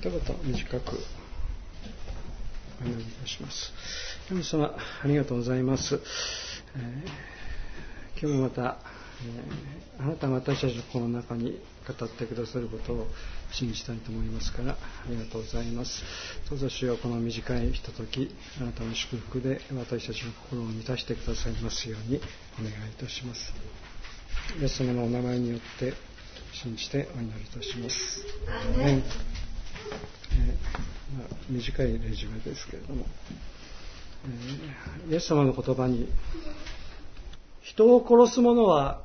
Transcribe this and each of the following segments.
一言短くお願いいたします。神様、ありがとうございます。えー、今日もまた、えー、あなたが私たちの心の中に語ってくださることを信じたいと思いますから、ありがとうございます。どうぞ主よこの短いひととき、あなたの祝福で私たちの心を満たしてくださいますようにお願いいたします。イエス様のお名前によって信じてお祈りいたします。まあ、短いレジュメですけれども、えー、イエス様の言葉に人を殺す者は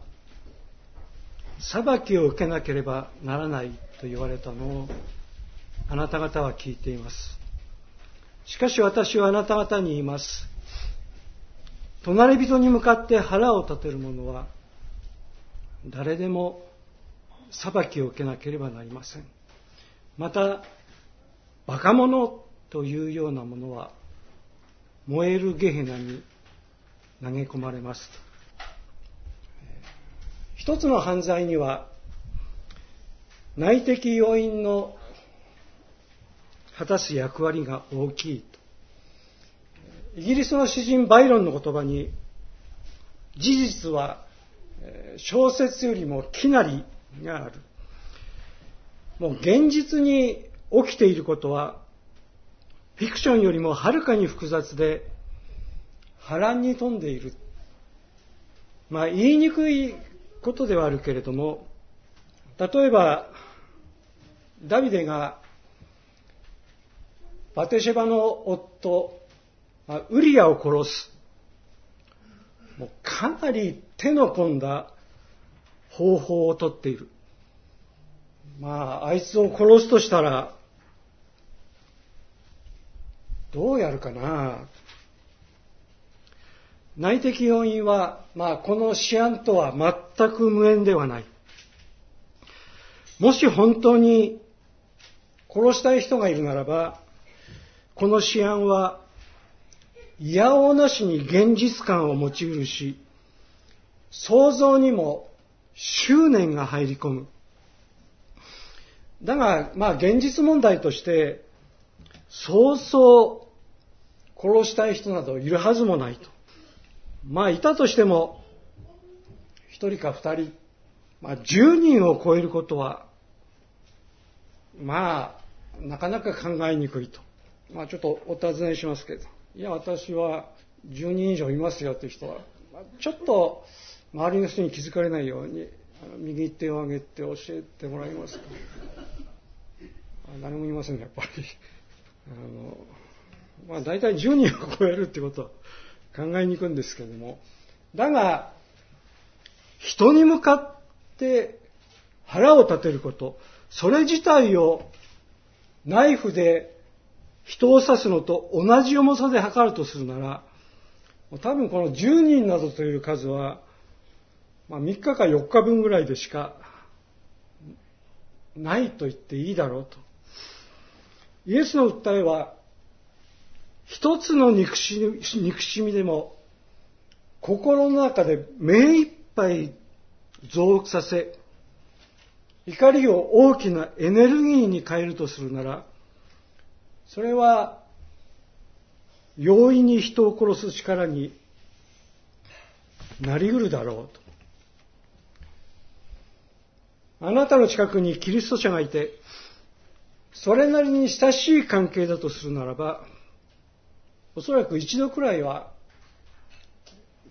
裁きを受けなければならないと言われたのをあなた方は聞いています。しかし私はあなた方に言います。隣人に向かって腹を立てる者は誰でも裁きを受けなければなりません。またバカ者というようなものは燃えるゲヘナに投げ込まれます一つの犯罪には内的要因の果たす役割が大きいと。イギリスの詩人バイロンの言葉に事実は小説よりもきなりがある。もう現実に起きていることはフィクションよりもはるかに複雑で波乱に富んでいる。まあ言いにくいことではあるけれども例えばダビデがバテシェバの夫ウリアを殺す。もうかなり手の込んだ方法をとっている。まああいつを殺すとしたらどうやるかな内的要因は、まあ、この思案とは全く無縁ではない。もし本当に殺したい人がいるならば、この思案は、いやおうなしに現実感を持ちうるし、想像にも執念が入り込む。だが、まあ現実問題として、そうそう殺したい人などいるはずもないと。まあいたとしても、一人か二人、まあ十人を超えることは、まあ、なかなか考えにくいと。まあちょっとお尋ねしますけど、いや私は10人以上いますよという人はま、ちょっと周りの人に気づかれないように、右手を上げて教えてもらえますか？誰もいませんね、やっぱり。あの、まあ大体10人を超えるってことは考えに行くんですけども、だが、人に向かって腹を立てること、それ自体をナイフで人を刺すのと同じ重さで測るとするなら、多分この10人などという数は、まあ、3日か4日分ぐらいでしかないと言っていいだろうと。イエスの訴えは、一つの憎し憎しみでも、心の中で目いっぱい増幅させ、怒りを大きなエネルギーに変えるとするなら、それは、容易に人を殺す力になりうるだろうと。あなたの近くにキリスト者がいて、それなりに親しい関係だとするならば、おそらく一度くらいは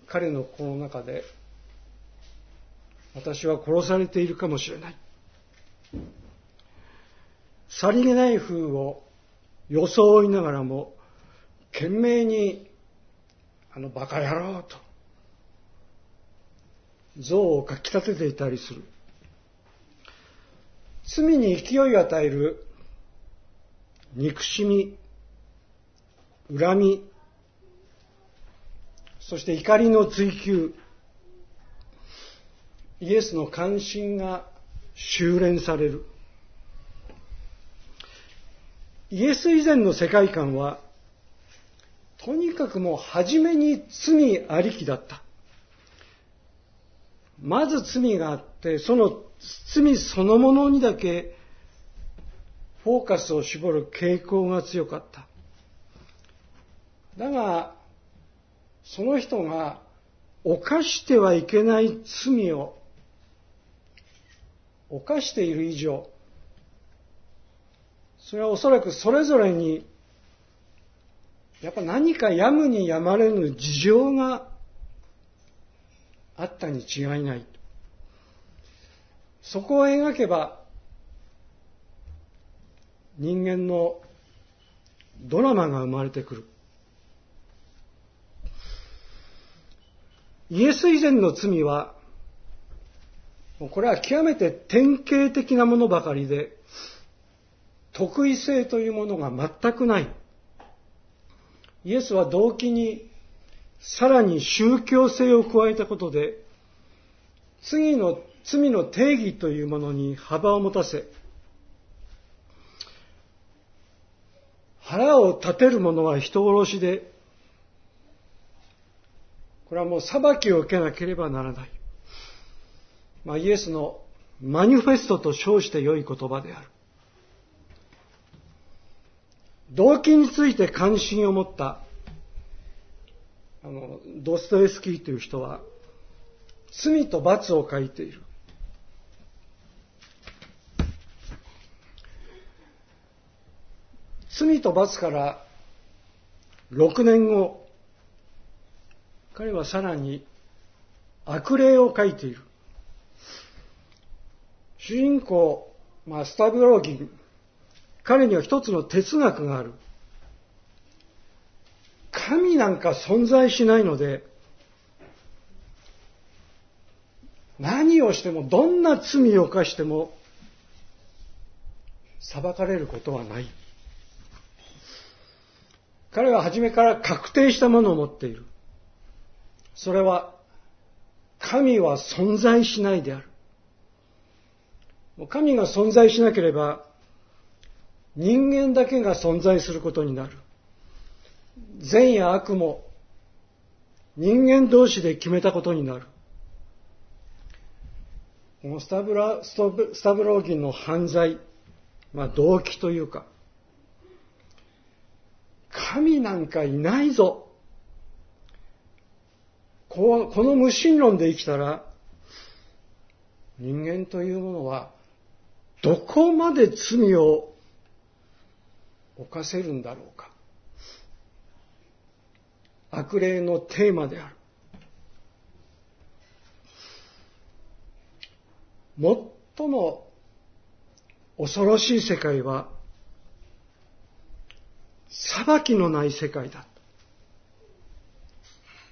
彼の心の中で私は殺されているかもしれない。さりげない風を装いながらも懸命にあのバカ野郎と像をかき立てていたりする。罪に勢いを与える憎しみ、恨み、そして怒りの追求、イエスの関心が修練される。イエス以前の世界観は、とにかくもう初めに罪ありきだった。まず罪があって、その罪そのものにだけフォーカスを絞る傾向が強かった。だが、その人が犯してはいけない罪を犯している以上、それはおそらくそれぞれに、やっぱ何かやむにやまれぬ事情があったに違いない。そこを描けば、人間のドラマが生まれてくる。イエス以前の罪は、これは極めて典型的なものばかりで、特異性というものが全くない。イエスは動機にさらに宗教性を加えたことで、次の罪の定義というものに幅を持たせ、腹を立てる者は人殺しで、これはもう裁きを受けなければならない。まあ、イエスのマニフェストと称して良い言葉である。動機について関心を持ったあのドストエスキーという人は罪と罰を書いている。罪と罰から6年後、彼はさらに悪霊を書いている。主人公、まあ、スタブローギン、彼には一つの哲学がある。神なんか存在しないので、何をしても、どんな罪を犯しても、裁かれることはない。彼は初めから確定したものを持っている。それは、神は存在しないである。神が存在しなければ、人間だけが存在することになる。善や悪も人間同士で決めたことになる。このスタブラスタブローギンの犯罪、まあ動機というか、神なんかいないぞ。この無神論で生きたら、人間というものは、どこまで罪を犯せるんだろうか。悪霊のテーマである。最も恐ろしい世界は裁きのない世界だ。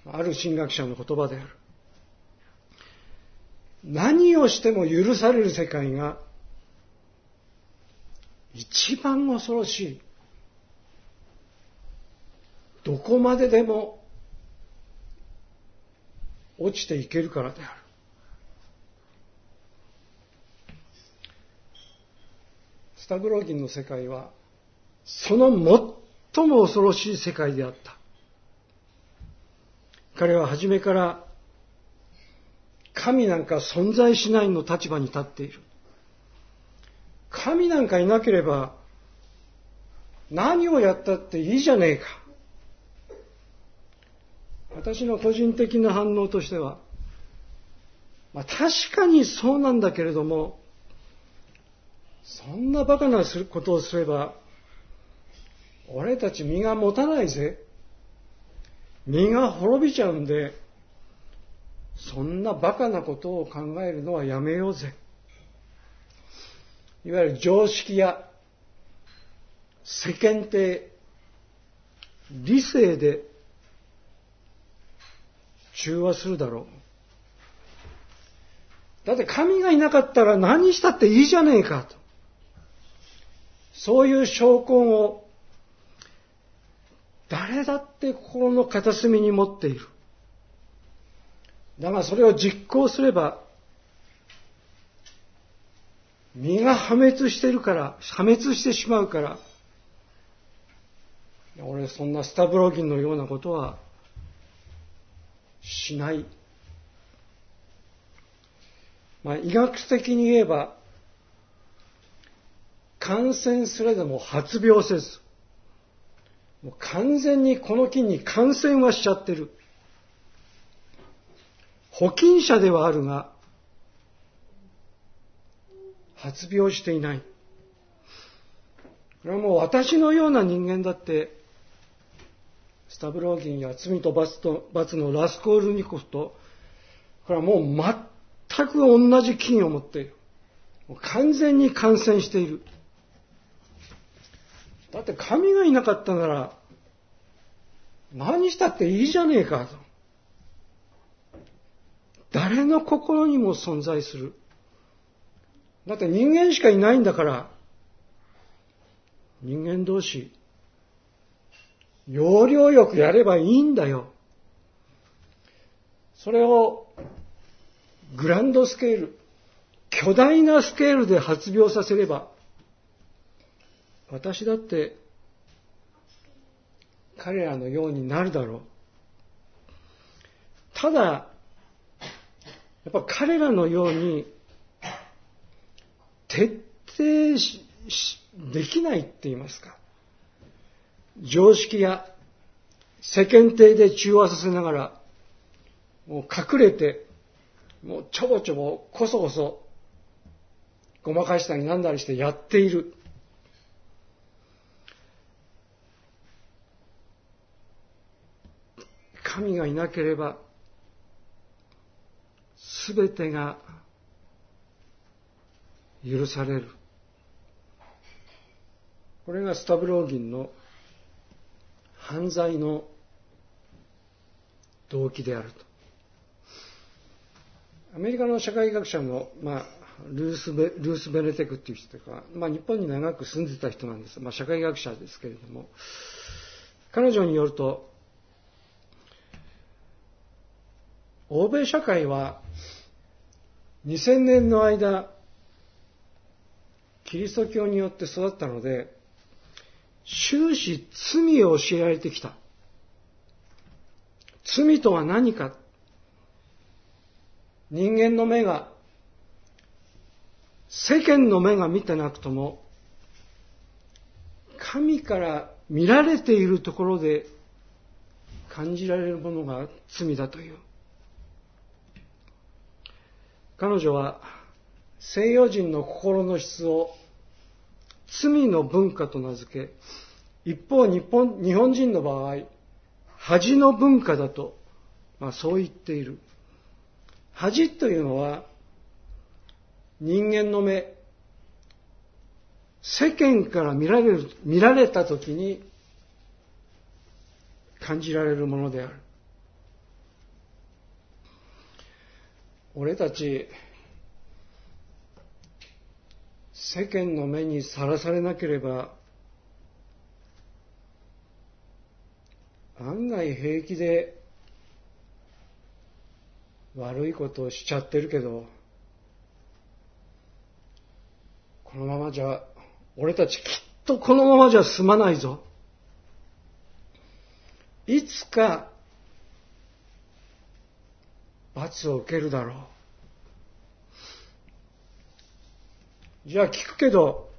ある神学者の言葉である。何をしても許される世界が一番恐ろしい。どこまででも落ちていけるからである。スタブローギンの世界は、その最も恐ろしい世界であった。彼は初めから神なんか存在しないの立場に立っている。神なんかいなければ何をやったっていいじゃねえか。私の個人的な反応としては、まあ、確かにそうなんだけれども、そんな馬鹿なことをすれば、俺たち身が持たないぜ。身が滅びちゃうんで、そんな馬鹿なことを考えるのはやめようぜ。いわゆる常識や世間体、理性で中和するだろう。だって神がいなかったら何したっていいじゃねえかと。そういう証拠を誰だって心の片隅に持っている。だがそれを実行すれば、身が破滅してるから、破滅してしまうから、俺そんなスタブロギンのようなことはしない。まあ、医学的に言えば、感染すれども発病せず、もう完全にこの菌に感染はしちゃってる。保菌者ではあるが、発病していない。これはもう私のような人間だって、スタブローギンや罪と罰と罰のラスコールニコフと、これはもう全く同じ菌を持っている。完全に感染している。だって神がいなかったなら、何したっていいじゃねえかと。誰の心にも存在する。だって人間しかいないんだから、人間同士、要領よくやればいいんだよ。それをグランドスケール、巨大なスケールで発病させれば、私だって彼らのようになるだろう。ただ、やっぱ彼らのように徹底できないって言いますか。常識や世間体で中和させながら、もう隠れて、もうちょぼちょぼ、こそこそ、ごまかしたりなんだりしてやっている。神がいなければ、すべてが許される。これがスタブローギンの犯罪の動機であると。アメリカの社会学者の、まあ、ルースベ・ルースベネテクっていう人とか、まあ、日本に長く住んでた人なんです。まあ、社会学者ですけれども、彼女によると、欧米社会は2000年の間、キリスト教によって育ったので、終始罪を教えられてきた。罪とは何か人間の目が、世間の目が見てなくとも、神から見られているところで感じられるものが罪だという。彼女は西洋人の心の質を罪の文化と名付け、一方日本日本人の場合、恥の文化だと、まあ、そう言っている。恥というのは、人間の目、世間から見られる、見られたときに感じられるものである。俺たち、世間の目にさらされなければ、案外平気で悪いことをしちゃってるけど、このままじゃ、俺たちきっとこのままじゃ済まないぞ。いつか、罰を受けるだろう。じゃあ聞くけど、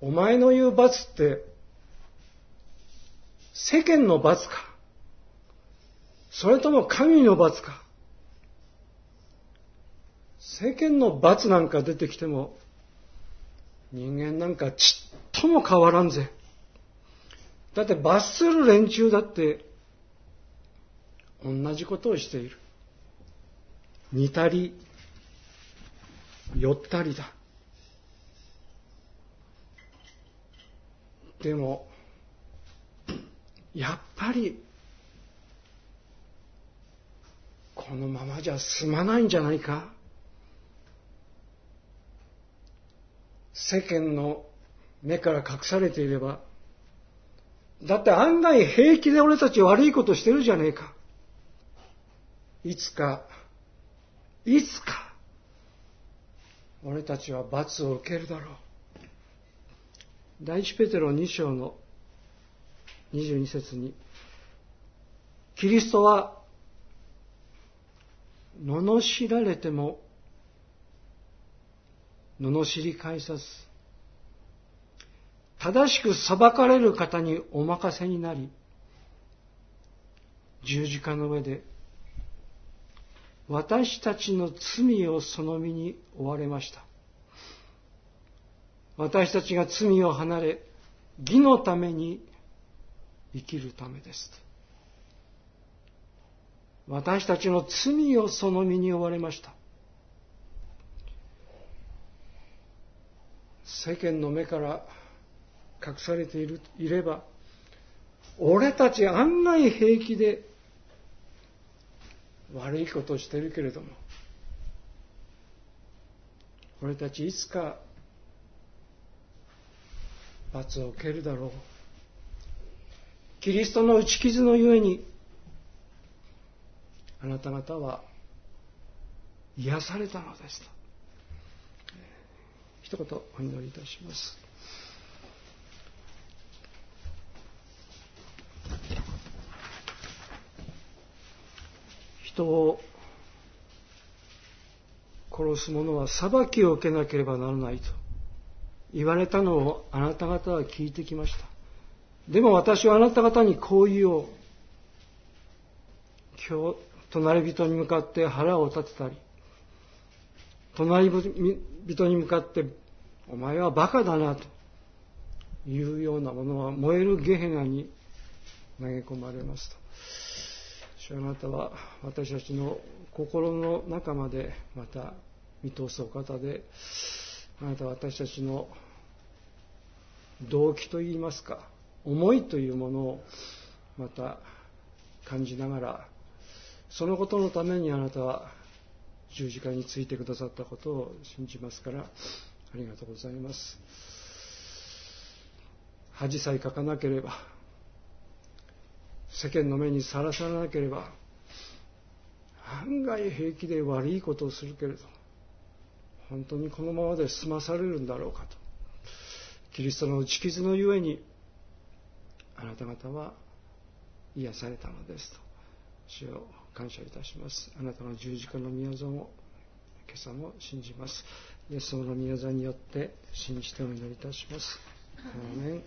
お前の言う罰って、世間の罰か？それとも神の罰か？世間の罰なんか出てきても人間なんかちっとも変わらんぜ。だって罰する連中だって同じことをしている。似たり、寄ったりだ。でも、やっぱりこのままじゃ済まないんじゃないか世間の目から隠されていれば、だって案外平気で俺たち悪いことしてるじゃねえか。いつか、いつか、俺たちは罰を受けるだろう。第一ペテロ2章の22節に、キリストは罵られても罵り返さず、正しく裁かれる方にお任せになり、十字架の上で私たちの罪をその身に追われました。私たちが罪を離れ、義のために生きるためです。私たちの罪をその身に追われました。世間の目から隠されているいれば、俺たち案外平気で悪いことをしてるけれども、俺たちいつか罰を受けるだろう。キリストの打ち傷のゆえに、あなた方は癒されたのですと。一言お祈りいたします。人を殺す者は裁きを受けなければならないと言われたのをあなた方は聞いてきました。でも私はあなた方にこう言おう。今日、隣人に向かって腹を立てたり、隣人に向かって、お前はバカだなというようなものは燃えるゲヘナに投げ込まれますと。主あなたは私たちの心の中までまた見通すお方で、あなたは私たちの動機といいますか、思いというものをまた感じながら、そのことのためにあなたは十字架についてくださったことを信じますから、ありがとうございます。恥さえかかなければ、世間の目にさらさらなければ、案外平気で悪いことをするけれど、本当にこのままで済まされるんだろうかと。キリストの打ち傷のゆえに、あなた方は癒されたのですと。主を感謝いたします。あなたの十字架の宮座を今朝も信じます。イエス様の宮座によって信じてお祈りいたします。アーメ